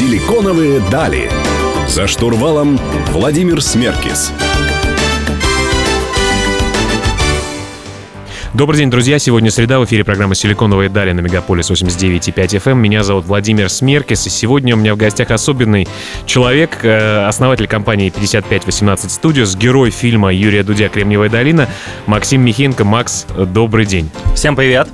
Силиконовые дали. За штурвалом Владимир Смеркис. Добрый день, друзья. Сегодня среда. В эфире программа «Силиконовые дали» на Мегаполис 89,5 FM. Эм. Меня зовут Владимир Смеркис. И сегодня у меня в гостях особенный человек, э, основатель компании 5518 Studios, герой фильма Юрия Дудя «Кремниевая долина» Максим Михенко. Макс, добрый день. Всем привет.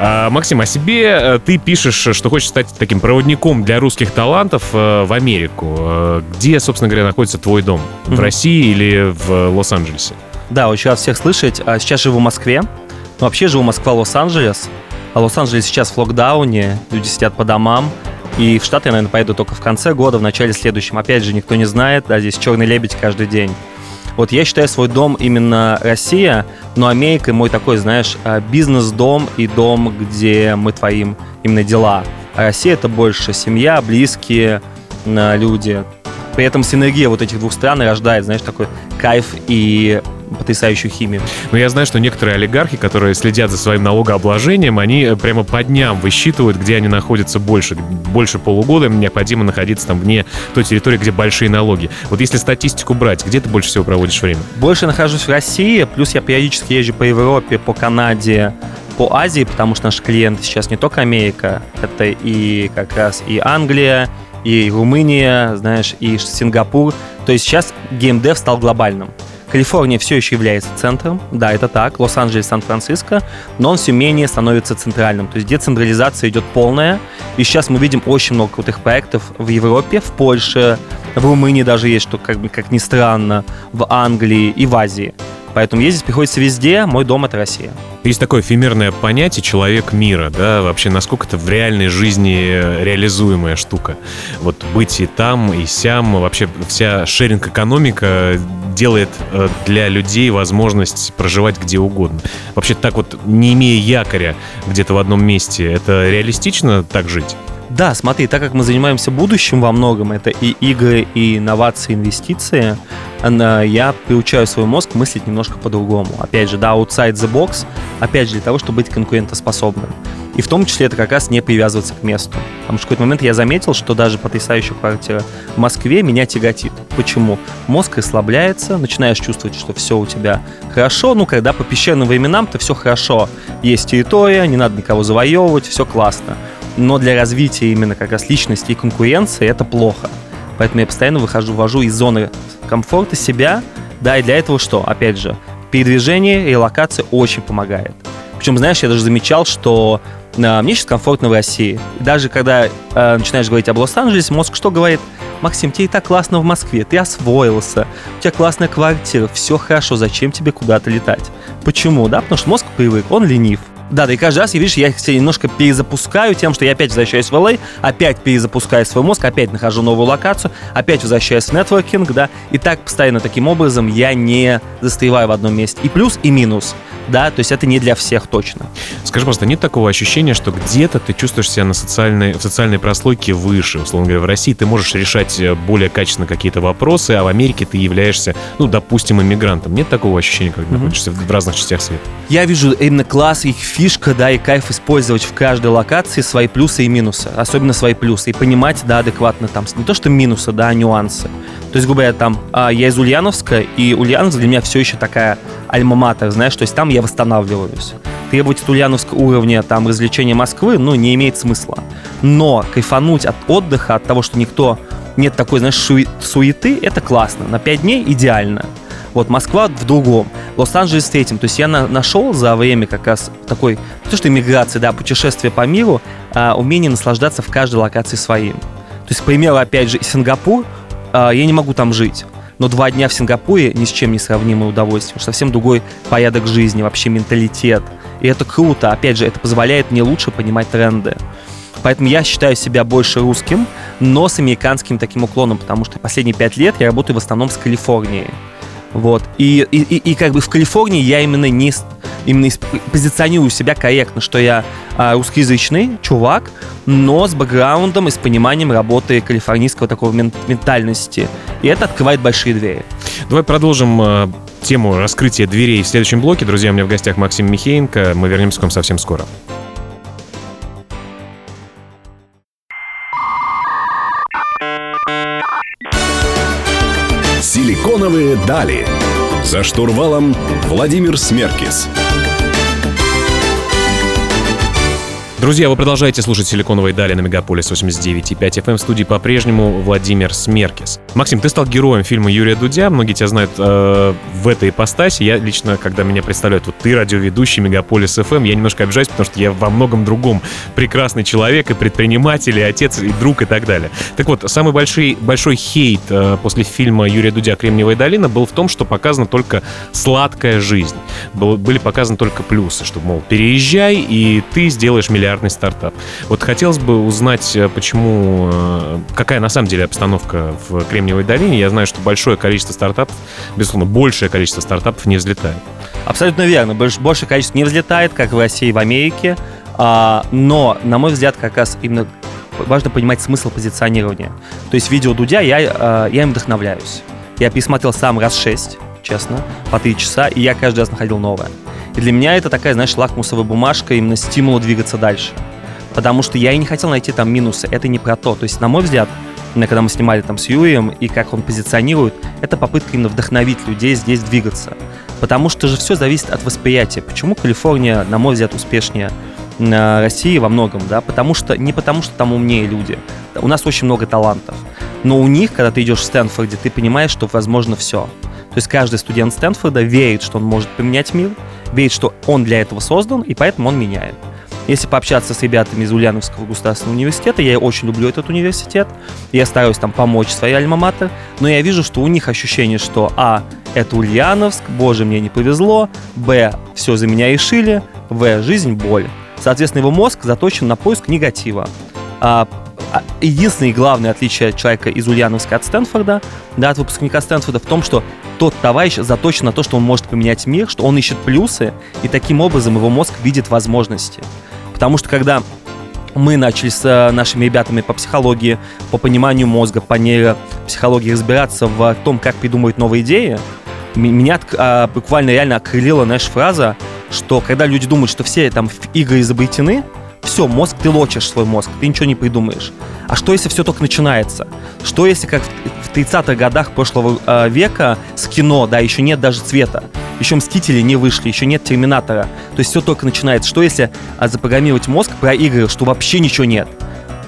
А, Максим, о себе э, ты пишешь, что хочешь стать таким проводником для русских талантов э, в Америку. Где, собственно говоря, находится твой дом? В mm-hmm. России или в Лос-Анджелесе? Да, очень рад всех слышать. А сейчас живу в Москве. Но вообще живу Москва, Лос-Анджелес. А Лос-Анджелес сейчас в локдауне, люди сидят по домам. И в Штаты я, наверное, поеду только в конце года, в начале следующем. Опять же, никто не знает, да, здесь черный лебедь каждый день. Вот я считаю свой дом именно Россия, но Америка мой такой, знаешь, а, бизнес-дом и дом, где мы творим именно дела. А Россия это больше семья, близкие а, люди. При этом синергия вот этих двух стран рождает, знаешь, такой кайф и потрясающую химию. Но я знаю, что некоторые олигархи, которые следят за своим налогообложением, они э, прямо по дням высчитывают, где они находятся больше. Больше полугода им необходимо находиться там вне той территории, где большие налоги. Вот если статистику брать, где ты больше всего проводишь время? Больше нахожусь в России, плюс я периодически езжу по Европе, по Канаде, по Азии, потому что наш клиент сейчас не только Америка, это и как раз и Англия, и Румыния, знаешь, и Сингапур. То есть сейчас геймдев стал глобальным. Калифорния все еще является центром, да, это так, Лос-Анджелес, Сан-Франциско, но он все менее становится центральным, то есть децентрализация идет полная, и сейчас мы видим очень много крутых проектов в Европе, в Польше, в Румынии даже есть, что как, бы, как ни странно, в Англии и в Азии. Поэтому ездить приходится везде, мой дом — это Россия. Есть такое эфемерное понятие «человек мира», да, вообще насколько это в реальной жизни реализуемая штука. Вот быть и там, и сям, вообще вся шеринг-экономика делает э, для людей возможность проживать где угодно. Вообще так вот, не имея якоря где-то в одном месте, это реалистично так жить? Да, смотри, так как мы занимаемся будущим во многом, это и игры, и инновации, инвестиции, я приучаю свой мозг мыслить немножко по-другому. Опять же, да, outside the box, опять же, для того, чтобы быть конкурентоспособным. И в том числе это как раз не привязываться к месту. Потому что в какой-то момент я заметил, что даже потрясающая квартира в Москве меня тяготит. Почему? Мозг расслабляется, начинаешь чувствовать, что все у тебя хорошо. Ну, когда по пещерным временам-то все хорошо. Есть территория, не надо никого завоевывать, все классно но для развития именно как раз личности и конкуренции это плохо. Поэтому я постоянно выхожу, ввожу из зоны комфорта себя, да, и для этого что? Опять же, передвижение, релокация очень помогает. Причем, знаешь, я даже замечал, что э, мне сейчас комфортно в России. И даже когда э, начинаешь говорить об Лос-Анджелесе, мозг что говорит? Максим, тебе и так классно в Москве, ты освоился, у тебя классная квартира, все хорошо, зачем тебе куда-то летать? Почему? Да, потому что мозг привык, он ленив. Да, да, и каждый раз, я, видишь, я себя немножко перезапускаю тем, что я опять возвращаюсь в LA, опять перезапускаю свой мозг, опять нахожу новую локацию, опять возвращаюсь в нетворкинг, да, и так постоянно таким образом я не застреваю в одном месте. И плюс, и минус да, то есть это не для всех точно. Скажи, просто нет такого ощущения, что где-то ты чувствуешь себя на социальной, в социальной прослойке выше, условно говоря, в России ты можешь решать э, более качественно какие-то вопросы, а в Америке ты являешься, ну, допустим, иммигрантом. Нет такого ощущения, когда mm-hmm. находишься в разных частях света? Я вижу именно класс, их фишка, да, и кайф использовать в каждой локации свои плюсы и минусы, особенно свои плюсы, и понимать, да, адекватно там, не то что минусы, да, а нюансы. То есть, грубо говоря, там, а, я из Ульяновска, и Ульяновск для меня все еще такая альма-матер, знаешь, то есть там я восстанавливаюсь. Требовать от Ульяновского уровня там развлечения Москвы, ну, не имеет смысла. Но кайфануть от отдыха, от того, что никто, нет такой, знаешь, суеты, это классно. На 5 дней идеально. Вот Москва в другом, Лос-Анджелес в третьем. То есть я на, нашел за время как раз такой, не то что иммиграции, да, путешествие по миру, а, умение наслаждаться в каждой локации своим. То есть, к примеру, опять же, Сингапур, а, я не могу там жить. Но два дня в Сингапуре ни с чем не сравнимое удовольствие. Совсем другой порядок жизни, вообще менталитет. И это круто. Опять же, это позволяет мне лучше понимать тренды. Поэтому я считаю себя больше русским, но с американским таким уклоном, потому что последние пять лет я работаю в основном с Калифорнией. Вот. И, и, и, и как бы в Калифорнии я именно не именно позиционирую себя корректно, что я а, русскоязычный чувак, но с бэкграундом и с пониманием работы калифорнийского такого мент ментальности. И это открывает большие двери. Давай продолжим э, тему раскрытия дверей в следующем блоке. Друзья, у меня в гостях Максим Михеенко. Мы вернемся к вам совсем скоро. Силиконовые дали. За штурвалом Владимир Смеркис. Друзья, вы продолжаете слушать «Силиконовые дали» на Мегаполис 89.5 FM. В студии по-прежнему Владимир Смеркис. Максим, ты стал героем фильма Юрия Дудя. Многие тебя знают э, в этой ипостаси. Я лично, когда меня представляют, вот ты радиоведущий Мегаполис FM, я немножко обижаюсь, потому что я во многом другом прекрасный человек и предприниматель, и отец, и друг, и так далее. Так вот, самый большой, большой хейт э, после фильма Юрия Дудя «Кремниевая долина» был в том, что показана только сладкая жизнь. Был, были показаны только плюсы, что, мол, переезжай, и ты сделаешь миллиард миллиардный стартап. Вот хотелось бы узнать, э, почему, э, какая на самом деле обстановка в Кремниевой долине. Я знаю, что большое количество стартапов, безусловно, большее количество стартапов не взлетает. Абсолютно верно. Большее количество не взлетает, как в России и в Америке. А, но, на мой взгляд, как раз именно важно понимать смысл позиционирования. То есть видео Дудя, я, э, я им вдохновляюсь. Я пересмотрел сам раз шесть, честно, по три часа, и я каждый раз находил новое. И для меня это такая, знаешь, лакмусовая бумажка, именно стимула двигаться дальше. Потому что я и не хотел найти там минусы. Это не про то. То есть, на мой взгляд, когда мы снимали там с Юрием и как он позиционирует, это попытка именно вдохновить людей здесь двигаться. Потому что же все зависит от восприятия. Почему Калифорния, на мой взгляд, успешнее э, России во многом, да, потому что не потому что там умнее люди. У нас очень много талантов. Но у них, когда ты идешь в Стэнфорде, ты понимаешь, что возможно все. То есть каждый студент Стэнфорда верит, что он может поменять мир, верит, что он для этого создан, и поэтому он меняет. Если пообщаться с ребятами из Ульяновского государственного университета, я очень люблю этот университет, я стараюсь там помочь своей альма-матер, но я вижу, что у них ощущение, что а, это Ульяновск, боже, мне не повезло, б, все за меня решили, в, жизнь, боль. Соответственно, его мозг заточен на поиск негатива. А, а единственное и главное отличие человека из Ульяновска от Стэнфорда, да, от выпускника Стэнфорда в том, что тот товарищ заточен на то, что он может поменять мир, что он ищет плюсы, и таким образом его мозг видит возможности. Потому что когда мы начали с э, нашими ребятами по психологии, по пониманию мозга, по нейропсихологии разбираться в том, как придумывать новые идеи, меня а, буквально реально окрылила, знаешь, фраза, что когда люди думают, что все там игры изобретены, все, мозг, ты лочишь свой мозг, ты ничего не придумаешь. А что, если все только начинается? Что, если как в 30-х годах прошлого э, века с кино, да, еще нет даже цвета, еще Мстители не вышли, еще нет Терминатора, то есть все только начинается. Что, если а, запрограммировать мозг про игры, что вообще ничего нет?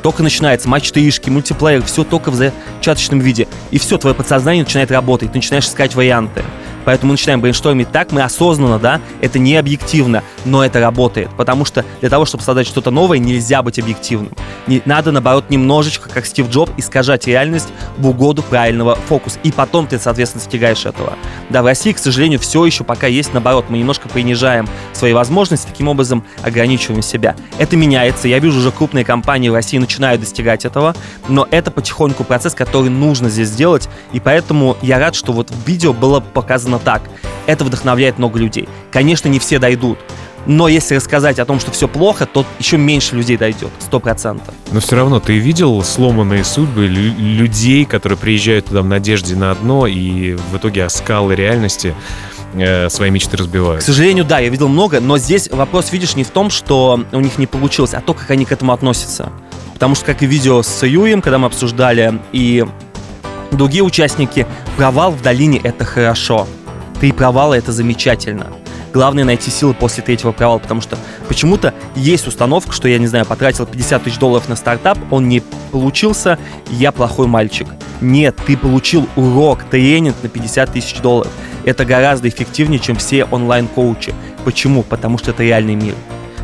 Только начинается матч тышки, мультиплеер, все только в зачаточном виде. И все, твое подсознание начинает работать, ты начинаешь искать варианты. Поэтому мы начинаем брейнштормить так, мы осознанно, да, это не объективно, но это работает. Потому что для того, чтобы создать что-то новое, нельзя быть объективным. Не, надо, наоборот, немножечко, как Стив Джоб, искажать реальность в угоду правильного фокуса. И потом ты, соответственно, достигаешь этого. Да, в России, к сожалению, все еще пока есть наоборот. Мы немножко принижаем свои возможности, таким образом ограничиваем себя. Это меняется. Я вижу уже крупные компании в России начинают достигать этого, но это потихоньку процесс, который нужно здесь сделать. И поэтому я рад, что вот в видео было показано сказано так. Это вдохновляет много людей. Конечно, не все дойдут. Но если рассказать о том, что все плохо, то еще меньше людей дойдет, сто процентов. Но все равно ты видел сломанные судьбы людей, которые приезжают туда в надежде на одно, и в итоге о скалы реальности э, свои мечты разбивают. К сожалению, да, я видел много, но здесь вопрос, видишь, не в том, что у них не получилось, а то, как они к этому относятся. Потому что, как и видео с Юрием, когда мы обсуждали, и другие участники, провал в долине — это хорошо. Три провала — это замечательно. Главное найти силы после третьего провала, потому что почему-то есть установка, что я, не знаю, потратил 50 тысяч долларов на стартап, он не получился, я плохой мальчик. Нет, ты получил урок, тренинг на 50 тысяч долларов. Это гораздо эффективнее, чем все онлайн-коучи. Почему? Потому что это реальный мир.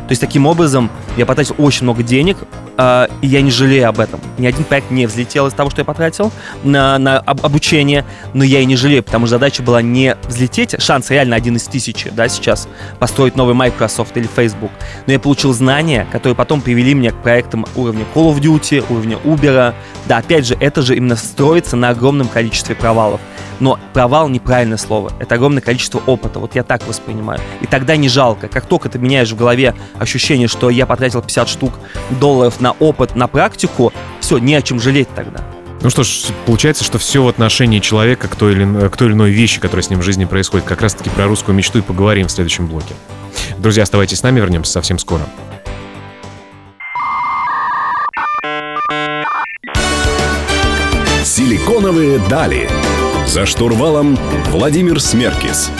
То есть таким образом я потратил очень много денег, э, и я не жалею об этом. Ни один проект не взлетел из того, что я потратил на, на об, обучение, но я и не жалею, потому что задача была не взлететь, шанс реально один из тысячи, да, сейчас, построить новый Microsoft или Facebook, но я получил знания, которые потом привели меня к проектам уровня Call of Duty, уровня Uber, да, опять же, это же именно строится на огромном количестве провалов. Но провал неправильное слово. Это огромное количество опыта. Вот я так воспринимаю. И тогда не жалко. Как только ты меняешь в голове ощущение, что я потратил 50 штук долларов на опыт, на практику, все, не о чем жалеть тогда. Ну что ж, получается, что все в отношении человека к той, или, к той или иной вещи, которая с ним в жизни происходит. Как раз таки про русскую мечту и поговорим в следующем блоке. Друзья, оставайтесь с нами, вернемся совсем скоро. Силиконовые дали. За штурвалом Владимир Смеркис.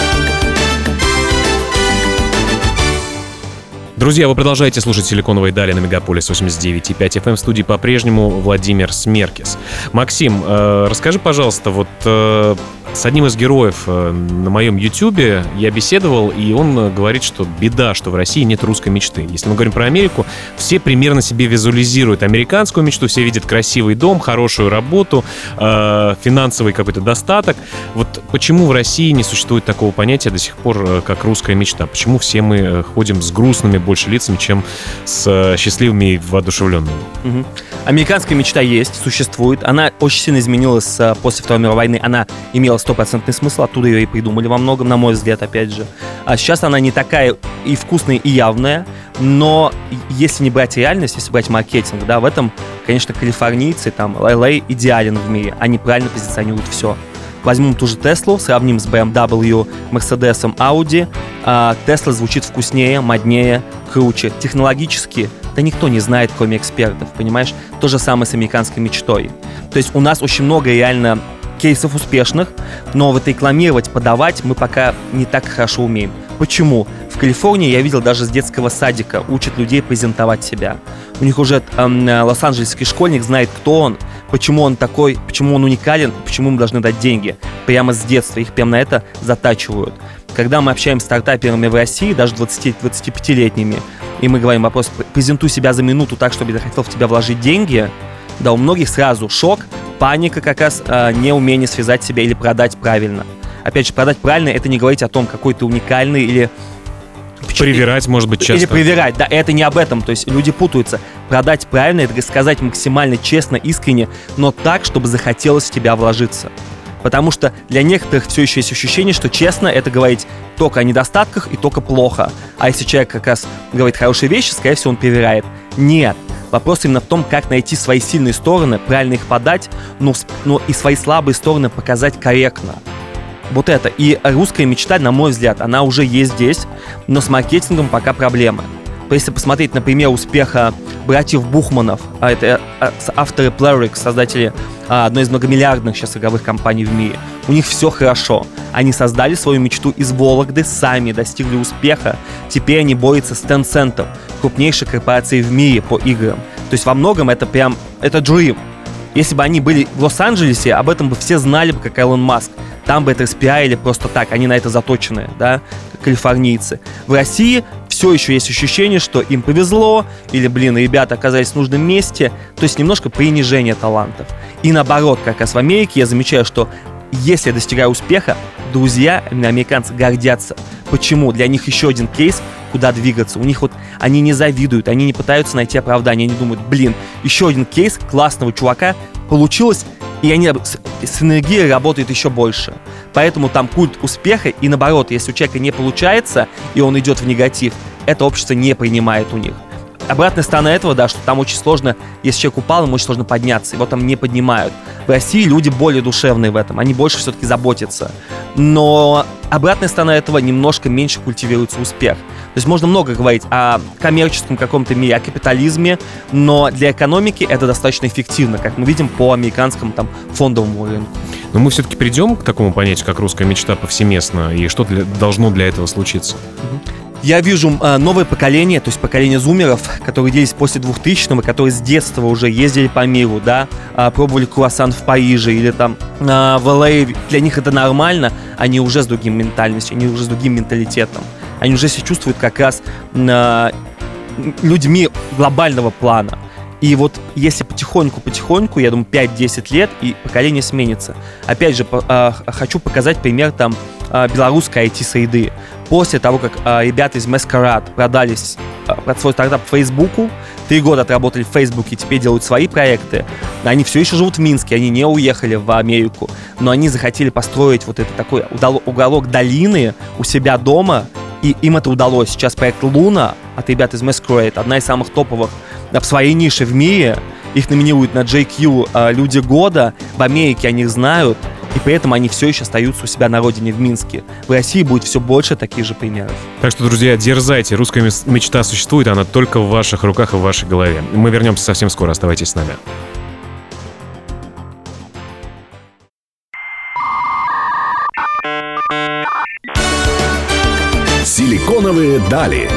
Друзья, вы продолжаете слушать «Силиконовые дали» на Мегаполис 89.5 FM. В студии по-прежнему Владимир Смеркис. Максим, э, расскажи, пожалуйста, вот э, с одним из героев э, на моем ютубе я беседовал, и он э, говорит, что беда, что в России нет русской мечты. Если мы говорим про Америку, все примерно себе визуализируют американскую мечту, все видят красивый дом, хорошую работу, э, финансовый какой-то достаток. Вот почему в России не существует такого понятия до сих пор, как русская мечта? Почему все мы ходим с грустными больше лицами, чем с счастливыми и воодушевленными. Угу. Американская мечта есть, существует. Она очень сильно изменилась после Второй мировой войны. Она имела стопроцентный смысл, оттуда ее и придумали во многом, на мой взгляд, опять же. А сейчас она не такая и вкусная, и явная, но если не брать реальность, если брать маркетинг, да, в этом, конечно, калифорнийцы, там, LA идеален в мире. Они правильно позиционируют все. Возьмем ту же Теслу, сравним с BMW, Mercedes, Audi. Тесла звучит вкуснее, моднее, круче. Технологически, да никто не знает, кроме экспертов, понимаешь? То же самое с американской мечтой. То есть у нас очень много реально кейсов успешных, но вот рекламировать, подавать мы пока не так хорошо умеем. Почему? В Калифорнии я видел даже с детского садика учат людей презентовать себя. У них уже эм, лос-анджелесский школьник знает, кто он, почему он такой, почему он уникален, почему мы должны дать деньги. Прямо с детства их прямо на это затачивают. Когда мы общаемся с стартаперами в России, даже 20-25-летними, и мы говорим вопрос, презентуй себя за минуту так, чтобы я хотел в тебя вложить деньги, да, у многих сразу шок, паника как раз, э, неумение связать себя или продать правильно. Опять же, продать правильно, это не говорить о том, какой ты уникальный или Привирать, может быть, часто. Или привирать, да, это не об этом. То есть люди путаются. Продать правильно, это сказать максимально честно, искренне, но так, чтобы захотелось в тебя вложиться. Потому что для некоторых все еще есть ощущение, что честно это говорить только о недостатках и только плохо. А если человек как раз говорит хорошие вещи, скорее всего, он перевирает. Нет. Вопрос именно в том, как найти свои сильные стороны, правильно их подать, но, но и свои слабые стороны показать корректно. Вот это. И русская мечта, на мой взгляд, она уже есть здесь, но с маркетингом пока проблемы. Если посмотреть, например, успеха братьев Бухманов, а это а, авторы Playrix, создатели а, одной из многомиллиардных сейчас игровых компаний в мире, у них все хорошо. Они создали свою мечту из Вологды, сами достигли успеха. Теперь они борются с Tencent, крупнейшей корпорацией в мире по играм. То есть во многом это прям, это dream. Если бы они были в Лос-Анджелесе, об этом бы все знали бы, как Элон Маск. Там бы это распиарили просто так, они на это заточены, да, калифорнийцы. В России все еще есть ощущение, что им повезло, или, блин, ребята оказались в нужном месте, то есть немножко принижение талантов. И наоборот, как раз в Америке я замечаю, что если я достигаю успеха, друзья, американцы гордятся. Почему? Для них еще один кейс, куда двигаться. У них вот, они не завидуют, они не пытаются найти оправдание, они думают, блин, еще один кейс классного чувака получилось, и они с энергией работают еще больше. Поэтому там культ успеха, и наоборот, если у человека не получается, и он идет в негатив, это общество не принимает у них. Обратная сторона этого, да, что там очень сложно, если человек упал, ему очень сложно подняться, его там не поднимают. В России люди более душевные в этом, они больше все-таки заботятся. Но обратная сторона этого немножко меньше культивируется успех. То есть можно много говорить о коммерческом каком-то мире, о капитализме, но для экономики это достаточно эффективно, как мы видим по американскому там фондовому рынку. Но мы все-таки придем к такому понятию, как русская мечта повсеместно, и что для, должно для этого случиться? Я вижу э, новое поколение, то есть поколение зумеров, которые делись после 2000-го, которые с детства уже ездили по миру, да, э, пробовали круассан в Париже или там э, в ЛА. Для них это нормально, они уже с другим ментальностью, они уже с другим менталитетом. Они уже себя чувствуют как раз людьми глобального плана. И вот если потихоньку-потихоньку, я думаю, 5-10 лет, и поколение сменится. Опять же, хочу показать пример там белорусской IT-среды. После того, как э, ребята из Masquerade продались э, свой стартап Фейсбуку, три года отработали в Фейсбуке, теперь делают свои проекты, они все еще живут в Минске, они не уехали в Америку, но они захотели построить вот это такой уголок долины у себя дома, и им это удалось. Сейчас проект Луна от ребят из Masquerade, одна из самых топовых в своей нише в мире. Их номинируют на JQ э, «Люди года». В Америке о них знают, и при этом они все еще остаются у себя на родине в Минске. В России будет все больше таких же примеров. Так что, друзья, дерзайте. Русская мечта существует, она только в ваших руках и в вашей голове. Мы вернемся совсем скоро, оставайтесь с нами. Силиконовые дали.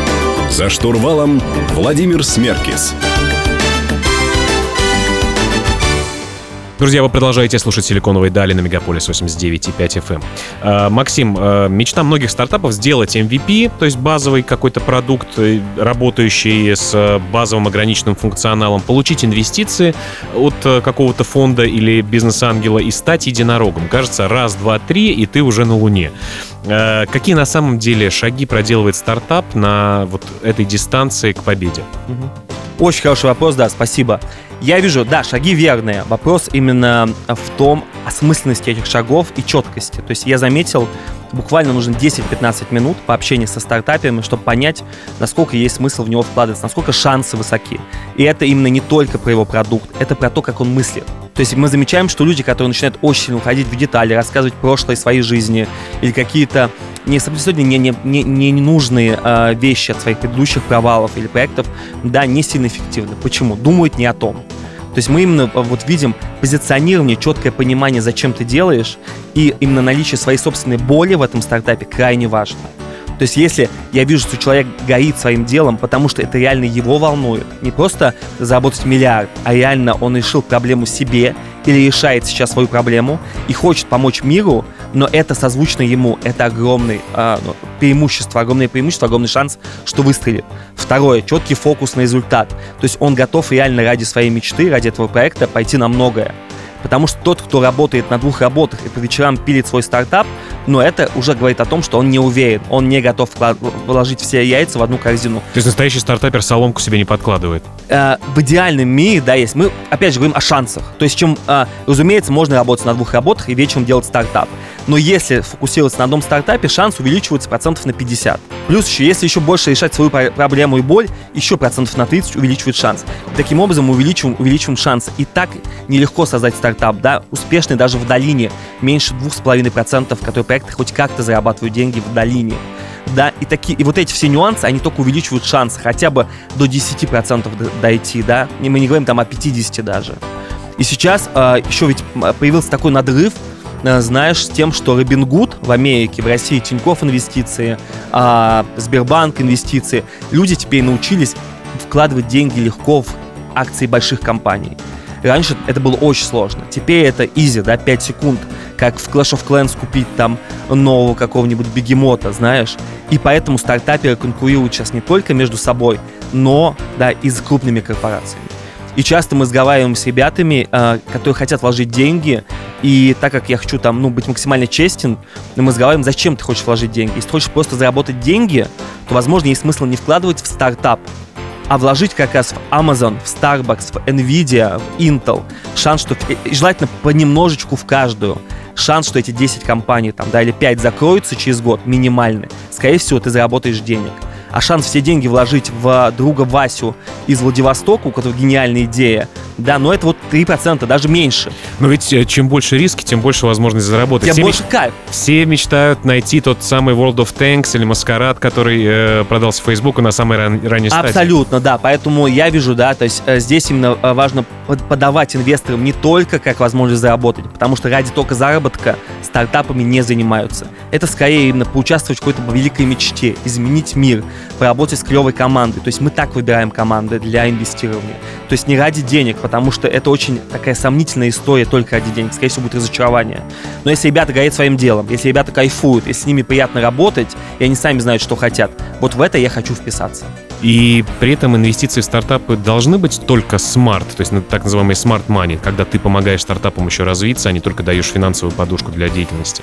За штурвалом Владимир Смеркис. Смеркис. Друзья, вы продолжаете слушать «Силиконовые дали» на Мегаполис 89,5 FM. А, Максим, а, мечта многих стартапов сделать MVP, то есть базовый какой-то продукт, э, работающий с э, базовым ограниченным функционалом, получить инвестиции от э, какого-то фонда или бизнес-ангела и стать единорогом. Кажется, раз, два, три, и ты уже на Луне. А, Какие на самом деле шаги проделывает стартап на вот этой дистанции к победе? Очень хороший вопрос, да, спасибо. Я вижу, да, шаги верные. Вопрос именно в том осмысленности этих шагов и четкости. То есть я заметил, буквально нужно 10-15 минут по общению со стартапами, чтобы понять, насколько есть смысл в него вкладываться, насколько шансы высоки. И это именно не только про его продукт, это про то, как он мыслит. То есть мы замечаем, что люди, которые начинают очень сильно уходить в детали, рассказывать прошлое своей жизни или какие-то не абсолютно не, не, не, не ненужные э, вещи от своих предыдущих провалов или проектов, да, не сильно эффективны. Почему? Думают не о том. То есть мы именно э, вот видим позиционирование, четкое понимание, зачем ты делаешь, и именно наличие своей собственной боли в этом стартапе крайне важно. То есть если я вижу, что человек горит своим делом, потому что это реально его волнует, не просто заработать миллиард, а реально он решил проблему себе или решает сейчас свою проблему и хочет помочь миру, но это созвучно ему, это огромный э, преимущество, огромное преимущество, огромный шанс, что выстрелит. Второе, четкий фокус на результат. То есть он готов реально ради своей мечты, ради этого проекта пойти на многое. Потому что тот, кто работает на двух работах и по вечерам пилит свой стартап, но это уже говорит о том, что он не уверен, он не готов вложить все яйца в одну корзину. То есть настоящий стартапер соломку себе не подкладывает? Э, в идеальном мире, да, есть. Мы, опять же, говорим о шансах. То есть, чем, э, разумеется, можно работать на двух работах и вечером делать стартап. Но если фокусироваться на одном стартапе, шанс увеличивается процентов на 50. Плюс еще, если еще больше решать свою проблему и боль, еще процентов на 30 увеличивает шанс. Таким образом, мы увеличиваем, увеличиваем шансы. И так нелегко создать стартап, да, успешный даже в долине, меньше 2,5%, которые проекты хоть как-то зарабатывают деньги в долине. Да, и, такие, и вот эти все нюансы, они только увеличивают шанс хотя бы до 10% дойти, да, и мы не говорим там о 50 даже. И сейчас э, еще ведь появился такой надрыв, э, знаешь, с тем, что Робингуд в Америке, в России Тинькофф инвестиции, э, Сбербанк инвестиции, люди теперь научились вкладывать деньги легко в акции больших компаний. Раньше это было очень сложно. Теперь это изи, да, 5 секунд, как в Clash of Clans купить там нового какого-нибудь бегемота, знаешь. И поэтому стартаперы конкурируют сейчас не только между собой, но, да, и с крупными корпорациями. И часто мы разговариваем с ребятами, э, которые хотят вложить деньги, и так как я хочу там, ну, быть максимально честен, мы разговариваем, зачем ты хочешь вложить деньги. Если ты хочешь просто заработать деньги, то, возможно, есть смысл не вкладывать в стартап, а вложить как раз в Amazon, в Starbucks, в Nvidia, в Intel. Шанс, что желательно понемножечку в каждую. Шанс, что эти 10 компаний там, да, или 5 закроются через год, минимальный. Скорее всего, ты заработаешь денег а шанс все деньги вложить в друга Васю из Владивостока, у которого гениальная идея, да, но это вот 3%, даже меньше. Но ведь э, чем больше риски, тем больше возможность заработать. Тем все больше меч... кайф. Все мечтают найти тот самый World of Tanks или Маскарад, который э, продался Фейсбуку на самой ран... ранней стадии. Абсолютно, да. Поэтому я вижу, да, то есть э, здесь именно э, важно подавать инвесторам не только как возможность заработать, потому что ради только заработка стартапами не занимаются. Это скорее именно поучаствовать в какой-то великой мечте, изменить мир, поработать с клевой командой. То есть мы так выбираем команды для инвестирования. То есть не ради денег, потому что это очень такая сомнительная история только ради денег. Скорее всего, будет разочарование. Но если ребята горят своим делом, если ребята кайфуют, если с ними приятно работать, и они сами знают, что хотят, вот в это я хочу вписаться. И при этом инвестиции в стартапы должны быть только смарт, то есть так называемый smart money, когда ты помогаешь стартапам еще развиться, а не только даешь финансовую подушку для деятельности.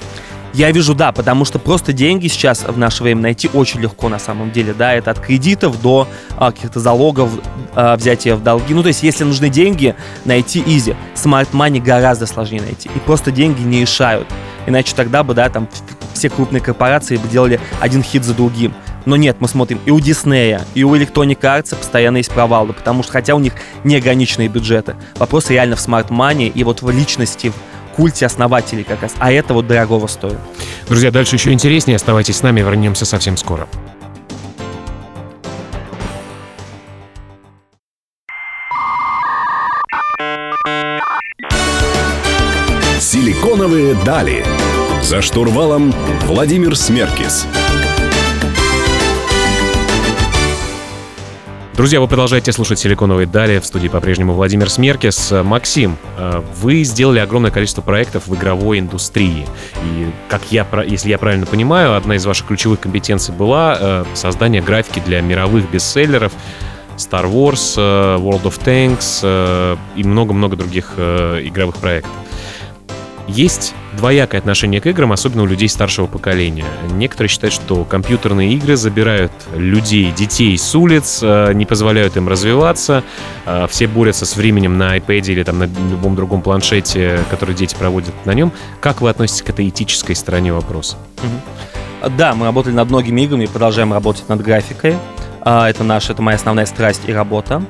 Я вижу, да, потому что просто деньги сейчас в наше время найти очень легко на самом деле, да, это от кредитов до а, каких-то залогов, а, взятия в долги. Ну, то есть, если нужны деньги, найти easy. Smart money гораздо сложнее найти. И просто деньги не решают. Иначе тогда бы, да, там все крупные корпорации бы делали один хит за другим. Но нет, мы смотрим и у Диснея, и у Electronic Arts постоянно есть провалы, потому что хотя у них неограниченные бюджеты, вопрос реально в смарт money и вот в личности, в культе основателей как раз. А это вот дорогого стоит. Друзья, дальше еще интереснее. Оставайтесь с нами, вернемся совсем скоро. Силиконовые дали. За штурвалом Владимир Смеркис. Друзья, вы продолжаете слушать «Силиконовые дали». В студии по-прежнему Владимир Смеркис. Максим, э, вы сделали огромное количество проектов в игровой индустрии. И, как я, если я правильно понимаю, одна из ваших ключевых компетенций была э, создание графики для мировых бестселлеров Star Wars, э, World of Tanks и много-много других игровых проектов. Есть двоякое отношение к играм, особенно у людей старшего поколения. Некоторые считают, что компьютерные игры забирают людей, детей с улиц, э, не позволяют им развиваться. Э, все борются с временем на iPad или там, на любом другом планшете, который дети проводят на нем. Как вы относитесь к этой этической стороне вопроса? Да, мы работали над многими играми и продолжаем работать над графикой. А, это наша, это моя основная страсть и работа.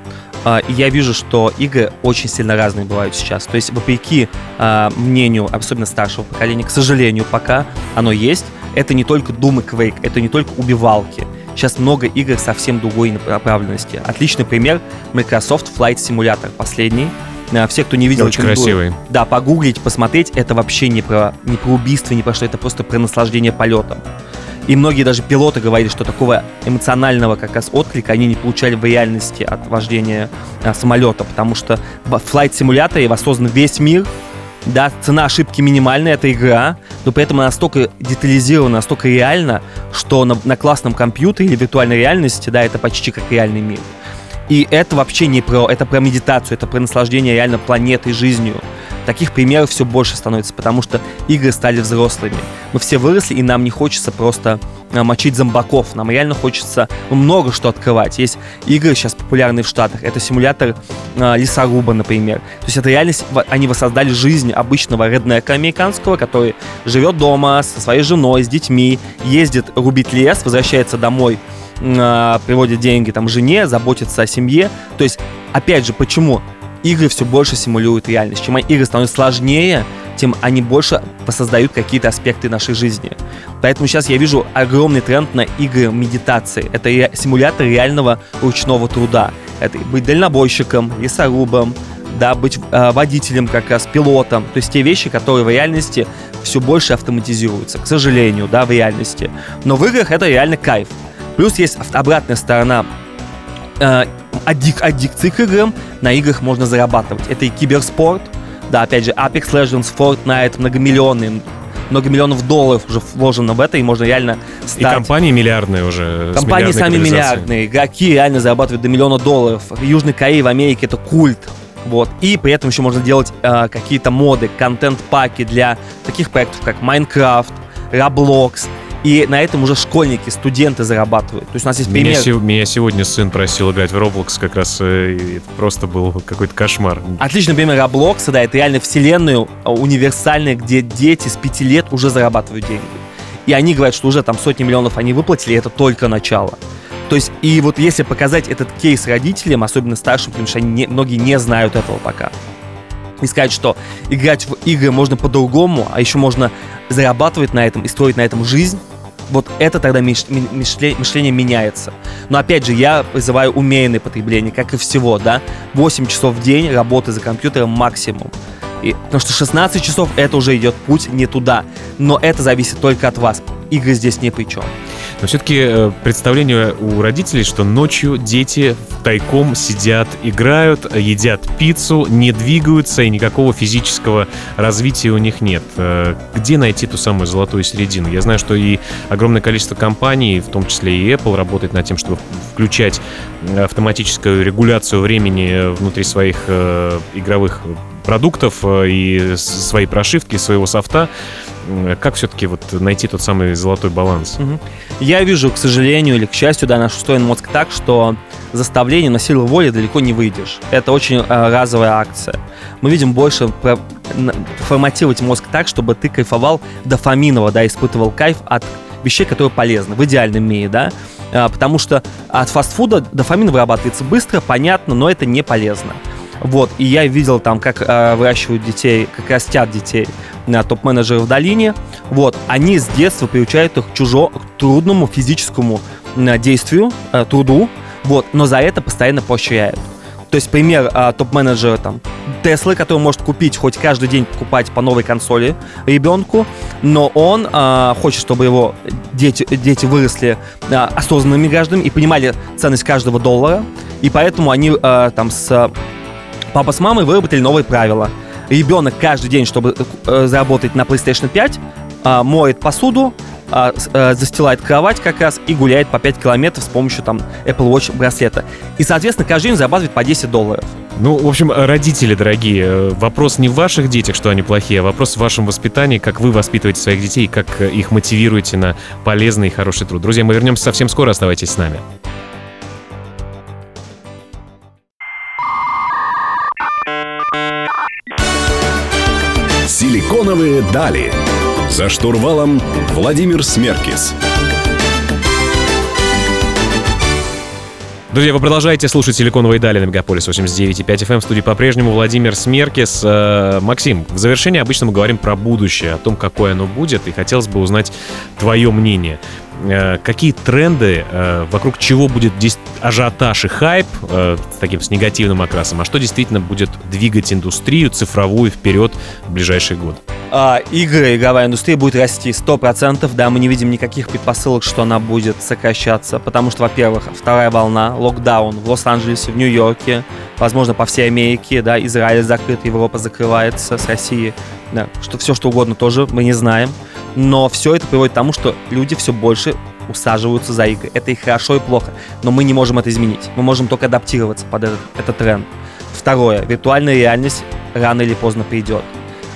А, и я вижу, что игры очень сильно разные бывают сейчас. То есть, вопреки а, мнению, особенно старшего поколения, к сожалению, пока оно есть, это не только Doom и Quake, это не только убивалки. Сейчас много игр совсем другой направленности. Отличный пример Microsoft Flight Simulator, последний. А, все, кто не видел, очень красивый. Да, погуглить, посмотреть, это вообще не про, не про убийство, не про что, это просто про наслаждение полетом. И многие даже пилоты говорили, что такого эмоционального как раз отклика они не получали в реальности от вождения а, самолета, потому что в Simulator воссоздан весь мир, да, цена ошибки минимальная, это игра, но при этом она настолько детализирована, настолько реальна, что на, на классном компьютере или виртуальной реальности, да, это почти как реальный мир. И это вообще не про, это про медитацию, это про наслаждение реально планетой, жизнью. Таких примеров все больше становится, потому что игры стали взрослыми. Мы все выросли, и нам не хочется просто а, мочить зомбаков. Нам реально хочется ну, много что открывать. Есть игры сейчас популярные в Штатах. Это симулятор э, лесоруба, например. То есть это реально они воссоздали жизнь обычного реднека американского, который живет дома со своей женой, с детьми, ездит рубить лес, возвращается домой, э, приводит деньги там жене, заботится о семье. То есть, опять же, почему? Игры все больше симулируют реальность. Чем игры становятся сложнее, тем они больше воссоздают какие-то аспекты нашей жизни. Поэтому сейчас я вижу огромный тренд на игры медитации. Это ре- симулятор реального ручного труда. Это быть дальнобойщиком, лесорубом, да, быть э, водителем как раз, пилотом. То есть те вещи, которые в реальности все больше автоматизируются, к сожалению, да, в реальности. Но в играх это реально кайф. Плюс есть обратная сторона э, аддик, аддикции к играм, на играх можно зарабатывать. Это и киберспорт, да, опять же, Apex Legends, Fortnite, многомиллионные, много миллионов долларов уже вложено в это, и можно реально стать... И компании миллиардные уже. Компании сами миллиардные, игроки реально зарабатывают до миллиона долларов. В Южной Корее, в Америке это культ. Вот. И при этом еще можно делать э, какие-то моды, контент-паки для таких проектов, как Minecraft, Roblox. И на этом уже школьники, студенты зарабатывают. То есть у нас есть пример... Меня, меня сегодня сын просил играть в Roblox, как раз э, это просто был какой-то кошмар. Отличный пример Roblox, да, это реально вселенную а, универсальная, где дети с пяти лет уже зарабатывают деньги. И они говорят, что уже там сотни миллионов они выплатили, это только начало. То есть, и вот если показать этот кейс родителям, особенно старшим, потому что они не, многие не знают этого пока, и сказать, что играть в игры можно по-другому, а еще можно зарабатывать на этом и строить на этом жизнь, вот это тогда мышление меняется. Но опять же, я призываю умеренное потребление, как и всего, да. 8 часов в день работы за компьютером максимум. И, потому что 16 часов это уже идет путь не туда. Но это зависит только от вас. Игры здесь не при чем. Но все-таки э, представление у родителей, что ночью дети тайком сидят, играют, едят пиццу, не двигаются и никакого физического развития у них нет. Э, где найти ту самую золотую середину? Я знаю, что и огромное количество компаний, в том числе и Apple, работает над тем, чтобы включать автоматическую регуляцию времени внутри своих э, игровых продуктов и своей прошивки, своего софта. Как все-таки вот найти тот самый золотой баланс? Угу. Я вижу, к сожалению или к счастью, да, наш устроен мозг так, что заставление на силу воли далеко не выйдешь. Это очень э, разовая акция. Мы видим больше про, форматировать мозг так, чтобы ты кайфовал дофаминово, да, испытывал кайф от вещей, которые полезны, в идеальном мире, да, а, потому что от фастфуда дофамин вырабатывается быстро, понятно, но это не полезно. Вот, и я видел там, как э, выращивают детей, как растят детей на топ-менеджеры в долине. Вот, они с детства приучают их к чужо, к трудному физическому э, действию, э, труду, вот, но за это постоянно поощряют. То есть пример а, топ-менеджера там Теслы, который может купить хоть каждый день покупать по новой консоли ребенку, но он а, хочет, чтобы его дети, дети выросли а, осознанными гражданами и понимали ценность каждого доллара, и поэтому они а, там с папа с мамой выработали новые правила. Ребенок каждый день, чтобы э, заработать на PlayStation 5, а, моет посуду, а, а, застилает кровать как раз и гуляет по 5 километров с помощью там Apple Watch браслета. И, соответственно, каждый день зарабатывает по 10 долларов. Ну, в общем, родители дорогие, э, вопрос не в ваших детях, что они плохие, а вопрос в вашем воспитании, как вы воспитываете своих детей, как э, их мотивируете на полезный и хороший труд. Друзья, мы вернемся совсем скоро, оставайтесь с нами. Силиконовые дали. За штурвалом Владимир Смеркис. Друзья, вы продолжаете слушать «Силиконовые дали» на Мегаполис 89.5 FM. В студии по-прежнему Владимир Смеркис. Э, Максим, в завершении обычно мы говорим про будущее, о том, какое оно будет, и хотелось бы узнать твое мнение. Э, какие тренды, э, вокруг чего будет ажиотаж и хайп э, с таким с негативным окрасом, а что действительно будет двигать индустрию цифровую вперед в ближайший год? А, игры, игровая индустрия будет расти 100%, да, мы не видим никаких предпосылок, что она будет сокращаться, потому что, во-первых, вторая волна, локдаун в Лос-Анджелесе, в Нью-Йорке, возможно, по всей Америке, да, Израиль закрыт, Европа закрывается с Россией, да, что все что угодно тоже мы не знаем. Но все это приводит к тому, что люди все больше усаживаются за игры. Это и хорошо, и плохо. Но мы не можем это изменить. Мы можем только адаптироваться под этот, этот тренд. Второе. Виртуальная реальность рано или поздно придет.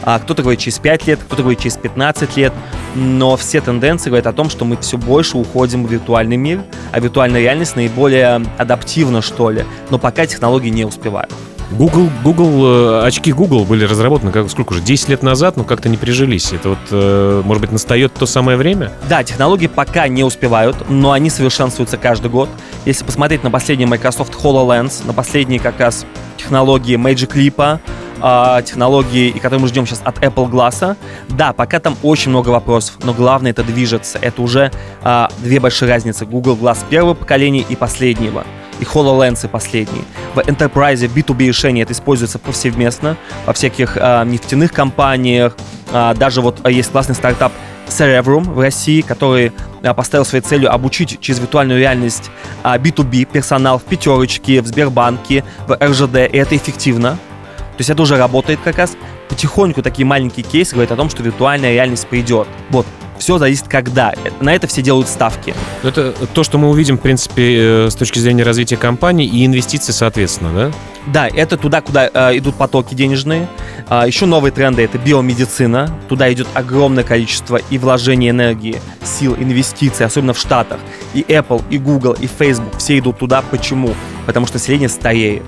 А кто-то говорит через 5 лет, кто-то говорит через 15 лет, но все тенденции говорят о том, что мы все больше уходим в виртуальный мир, а виртуальная реальность наиболее адаптивна, что ли, но пока технологии не успевают. Google, Google, э, очки Google были разработаны как, сколько уже, 10 лет назад, но как-то не прижились. Это вот, э, может быть, настает то самое время? Да, технологии пока не успевают, но они совершенствуются каждый год. Если посмотреть на последний Microsoft HoloLens, на последние как раз технологии Magic Leap, э, технологии, и которые мы ждем сейчас от Apple Glass. Да, пока там очень много вопросов, но главное это движется. Это уже э, две большие разницы. Google Glass первого поколения и последнего и HoloLens последние. В Enterprise B2B решения это используется повсеместно во всяких э, нефтяных компаниях. Э, даже вот есть классный стартап Cerebrum в России, который поставил своей целью обучить через виртуальную реальность э, B2B персонал в пятерочке, в Сбербанке, в РЖД, и это эффективно. То есть это уже работает как раз. Потихоньку такие маленькие кейсы говорят о том, что виртуальная реальность придет. Вот, все зависит когда. На это все делают ставки. Это то, что мы увидим, в принципе, э, с точки зрения развития компании и инвестиций, соответственно, да? Да, это туда, куда э, идут потоки денежные. А, еще новые тренды — это биомедицина. Туда идет огромное количество и вложений энергии, сил, инвестиций, особенно в Штатах. И Apple, и Google, и Facebook все идут туда. Почему? Потому что население стареет.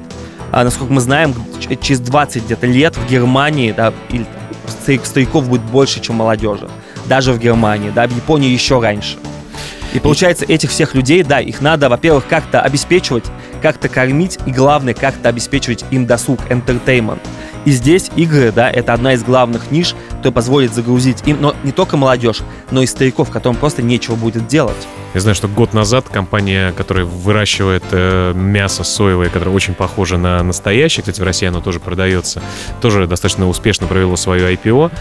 А, насколько мы знаем, через 20 где-то лет в Германии да, или, стариков будет больше, чем молодежи даже в Германии, да, в Японии еще раньше. И получается, этих всех людей, да, их надо, во-первых, как-то обеспечивать, как-то кормить, и главное, как-то обеспечивать им досуг, entertainment. И здесь игры, да, это одна из главных ниш, которая позволит загрузить им, но не только молодежь, но и стариков, которым просто нечего будет делать. Я знаю, что год назад компания, которая выращивает э, мясо соевое, которое очень похоже на настоящее, кстати, в России оно тоже продается, тоже достаточно успешно провело свое IPO.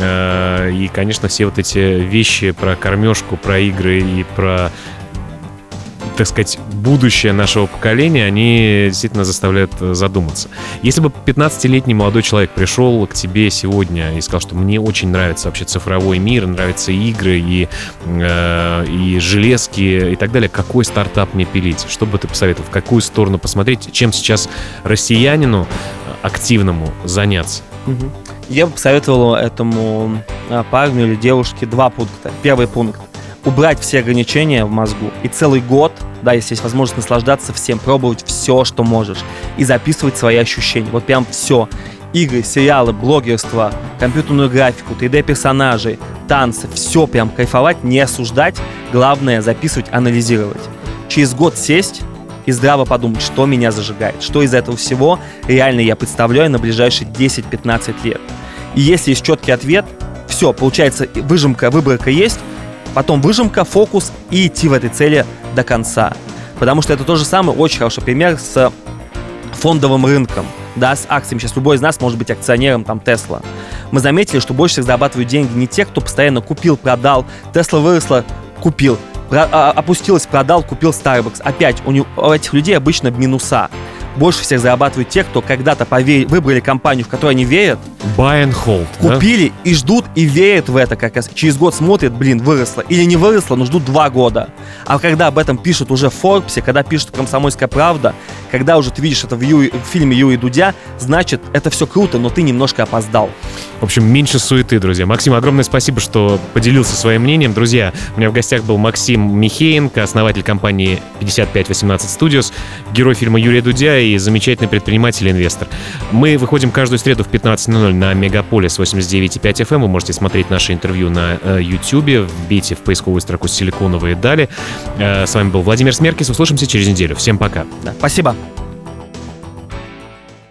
Э, и, конечно, все вот эти вещи про кормежку, про игры и про так сказать, будущее нашего поколения, они действительно заставляют э, задуматься. Если бы 15-летний молодой человек пришел к тебе сегодня и сказал, что мне очень нравится вообще цифровой мир, нравятся игры и, э, и железки и так далее, какой стартап мне пилить? Что бы ты посоветовал? В какую сторону посмотреть? Чем сейчас россиянину активному заняться? Я бы посоветовал этому а, парню или девушке два пункта. Первый пункт убрать все ограничения в мозгу и целый год, да, если есть возможность наслаждаться всем, пробовать все, что можешь, и записывать свои ощущения. Вот прям все. Игры, сериалы, блогерство, компьютерную графику, 3D-персонажей, танцы, все прям кайфовать, не осуждать, главное записывать, анализировать. Через год сесть и здраво подумать, что меня зажигает, что из этого всего реально я представляю на ближайшие 10-15 лет. И если есть четкий ответ, все, получается, выжимка, выборка есть, потом выжимка, фокус и идти в этой цели до конца. Потому что это тот же самый очень хороший пример с фондовым рынком, да, с акциями. Сейчас любой из нас может быть акционером там Тесла. Мы заметили, что больше всех зарабатывают деньги не те, кто постоянно купил, продал, Тесла выросла, купил, про, а, опустилась, продал, купил Starbucks. Опять, у, у этих людей обычно минуса больше всех зарабатывают те, кто когда-то повер... выбрали компанию, в которую они верят, Buy and hold. да? купили и ждут и верят в это, как раз. через год смотрят, блин, выросло. Или не выросло, но ждут два года. А когда об этом пишут уже в Форбсе, когда пишут «Комсомольская правда», когда уже ты видишь это в, Ю... в фильме Юрия Дудя, значит, это все круто, но ты немножко опоздал. В общем, меньше суеты, друзья. Максим, огромное спасибо, что поделился своим мнением. Друзья, у меня в гостях был Максим Михеенко, основатель компании 5518 Studios, герой фильма Юрия Дудя и замечательный предприниматель инвестор. Мы выходим каждую среду в 15.00 на Мегаполис 89.5 FM. Вы можете смотреть наше интервью на э, YouTube. Вбейте в поисковую строку «Силиконовые дали». Э, с вами был Владимир Смеркис. Услышимся через неделю. Всем пока. Да. Спасибо.